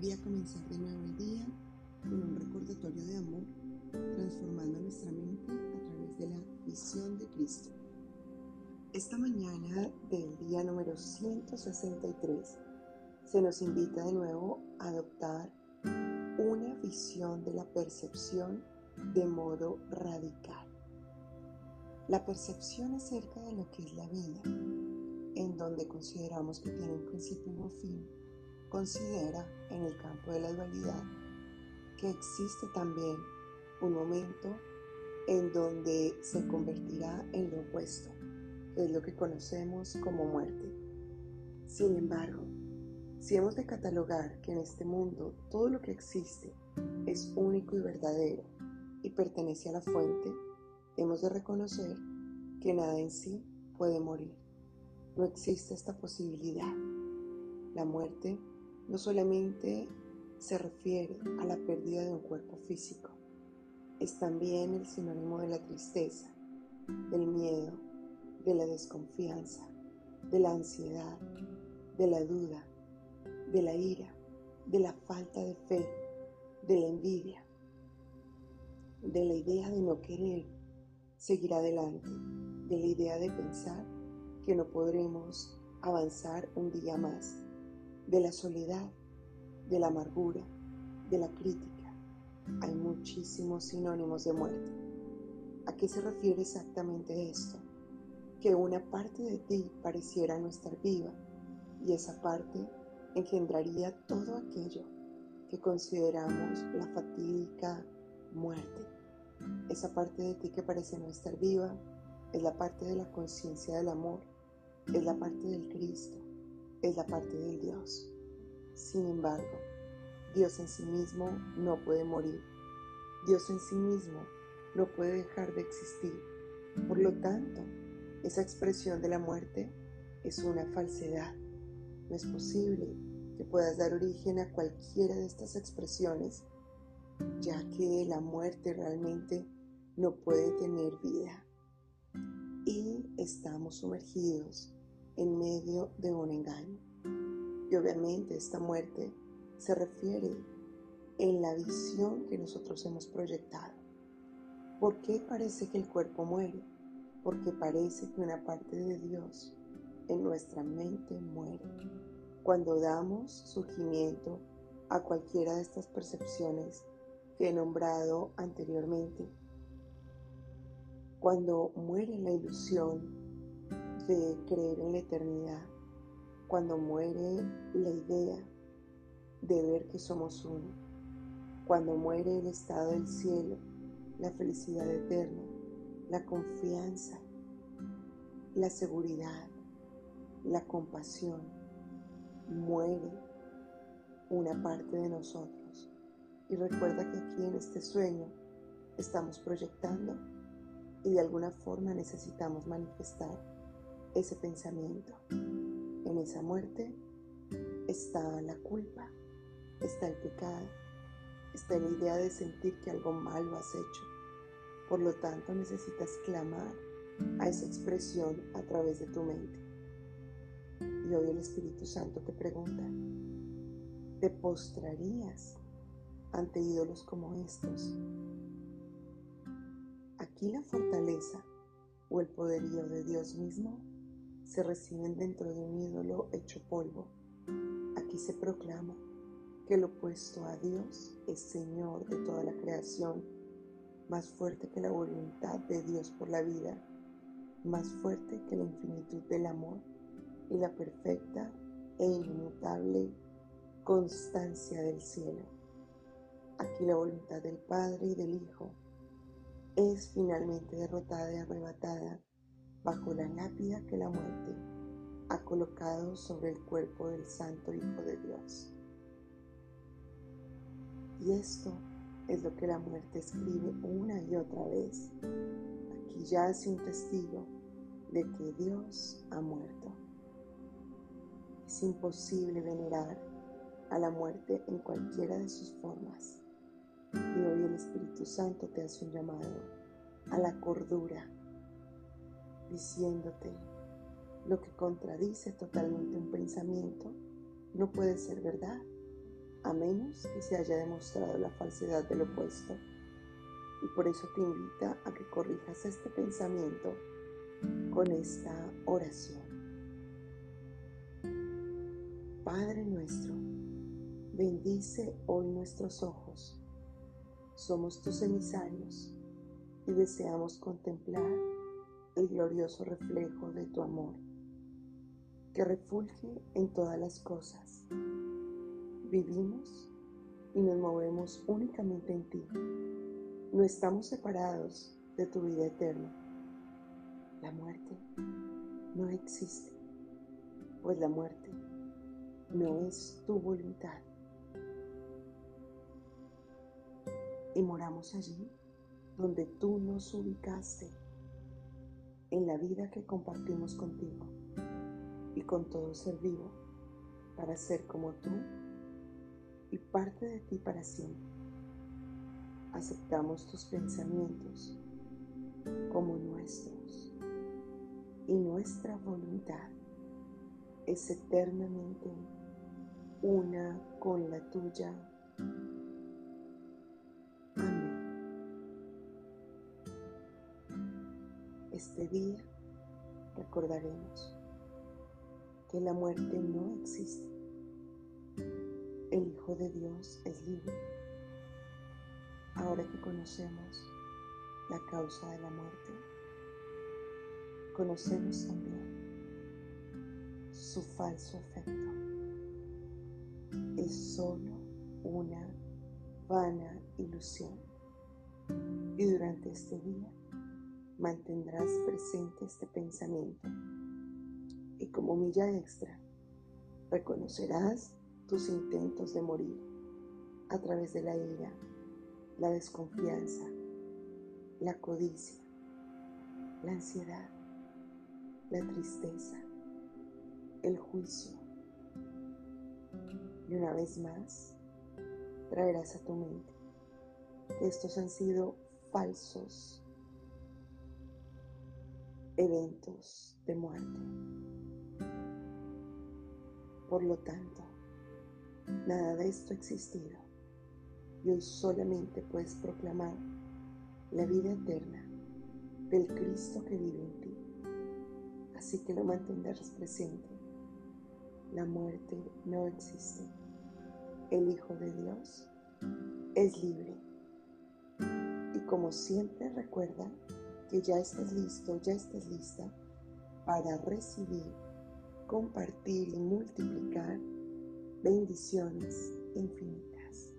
alegría comenzar de nuevo el día con un recordatorio de amor, transformando nuestra mente a través de la visión de Cristo. Esta mañana del día número 163 se nos invita de nuevo a adoptar una visión de la percepción de modo radical. La percepción acerca de lo que es la vida, en donde consideramos que tiene un principio y un fin, considera en el campo de la dualidad que existe también un momento en donde se convertirá en lo opuesto, que es lo que conocemos como muerte. Sin embargo, si hemos de catalogar que en este mundo todo lo que existe es único y verdadero y pertenece a la fuente, hemos de reconocer que nada en sí puede morir. No existe esta posibilidad. La muerte no solamente se refiere a la pérdida de un cuerpo físico, es también el sinónimo de la tristeza, del miedo, de la desconfianza, de la ansiedad, de la duda, de la ira, de la falta de fe, de la envidia, de la idea de no querer seguir adelante, de la idea de pensar que no podremos avanzar un día más de la soledad, de la amargura, de la crítica. Hay muchísimos sinónimos de muerte. ¿A qué se refiere exactamente esto? Que una parte de ti pareciera no estar viva y esa parte engendraría todo aquello que consideramos la fatídica muerte. Esa parte de ti que parece no estar viva es la parte de la conciencia del amor, es la parte del Cristo, es la parte del Dios. Sin embargo, Dios en sí mismo no puede morir. Dios en sí mismo no puede dejar de existir. Por lo tanto, esa expresión de la muerte es una falsedad. No es posible que puedas dar origen a cualquiera de estas expresiones, ya que la muerte realmente no puede tener vida. Y estamos sumergidos en medio de un engaño. Y obviamente esta muerte se refiere en la visión que nosotros hemos proyectado. ¿Por qué parece que el cuerpo muere? Porque parece que una parte de Dios en nuestra mente muere. Cuando damos surgimiento a cualquiera de estas percepciones que he nombrado anteriormente, cuando muere la ilusión de creer en la eternidad, cuando muere la idea de ver que somos uno, cuando muere el estado del cielo, la felicidad eterna, la confianza, la seguridad, la compasión, muere una parte de nosotros. Y recuerda que aquí en este sueño estamos proyectando y de alguna forma necesitamos manifestar ese pensamiento. En esa muerte está la culpa, está el pecado, está la idea de sentir que algo malo has hecho. Por lo tanto, necesitas clamar a esa expresión a través de tu mente. Y hoy el Espíritu Santo te pregunta, ¿te postrarías ante ídolos como estos? Aquí la fortaleza o el poderío de Dios mismo se reciben dentro de un ídolo hecho polvo. Aquí se proclama que el opuesto a Dios es Señor de toda la creación, más fuerte que la voluntad de Dios por la vida, más fuerte que la infinitud del amor y la perfecta e inmutable constancia del cielo. Aquí la voluntad del Padre y del Hijo es finalmente derrotada y arrebatada bajo la lápida que la muerte ha colocado sobre el cuerpo del Santo Hijo de Dios. Y esto es lo que la muerte escribe una y otra vez. Aquí yace un testigo de que Dios ha muerto. Es imposible venerar a la muerte en cualquiera de sus formas. Y hoy el Espíritu Santo te hace un llamado a la cordura diciéndote lo que contradice totalmente un pensamiento no puede ser verdad. a menos que se haya demostrado la falsedad del opuesto. Y por eso te invita a que corrijas este pensamiento con esta oración. Padre nuestro, bendice hoy nuestros ojos. Somos tus emisarios y deseamos contemplar el glorioso reflejo de tu amor, que refulge en todas las cosas. Vivimos y nos movemos únicamente en ti. No estamos separados de tu vida eterna. La muerte no existe, pues la muerte no es tu voluntad. Y moramos allí donde tú nos ubicaste en la vida que compartimos contigo y con todo ser vivo para ser como tú y parte de ti para siempre. Aceptamos tus pensamientos como nuestros y nuestra voluntad es eternamente una con la tuya. Este día recordaremos que la muerte no existe. El Hijo de Dios es libre. Ahora que conocemos la causa de la muerte, conocemos también su falso efecto. Es solo una vana ilusión. Y durante este día mantendrás presente este pensamiento y como milla extra reconocerás tus intentos de morir a través de la ira, la desconfianza, la codicia, la ansiedad, la tristeza, el juicio. Y una vez más, traerás a tu mente que estos han sido falsos eventos de muerte. Por lo tanto, nada de esto ha existido y hoy solamente puedes proclamar la vida eterna del Cristo que vive en ti. Así que lo mantendrás presente. La muerte no existe. El Hijo de Dios es libre. Y como siempre recuerda que ya estás listo, ya estás lista para recibir, compartir y multiplicar bendiciones infinitas.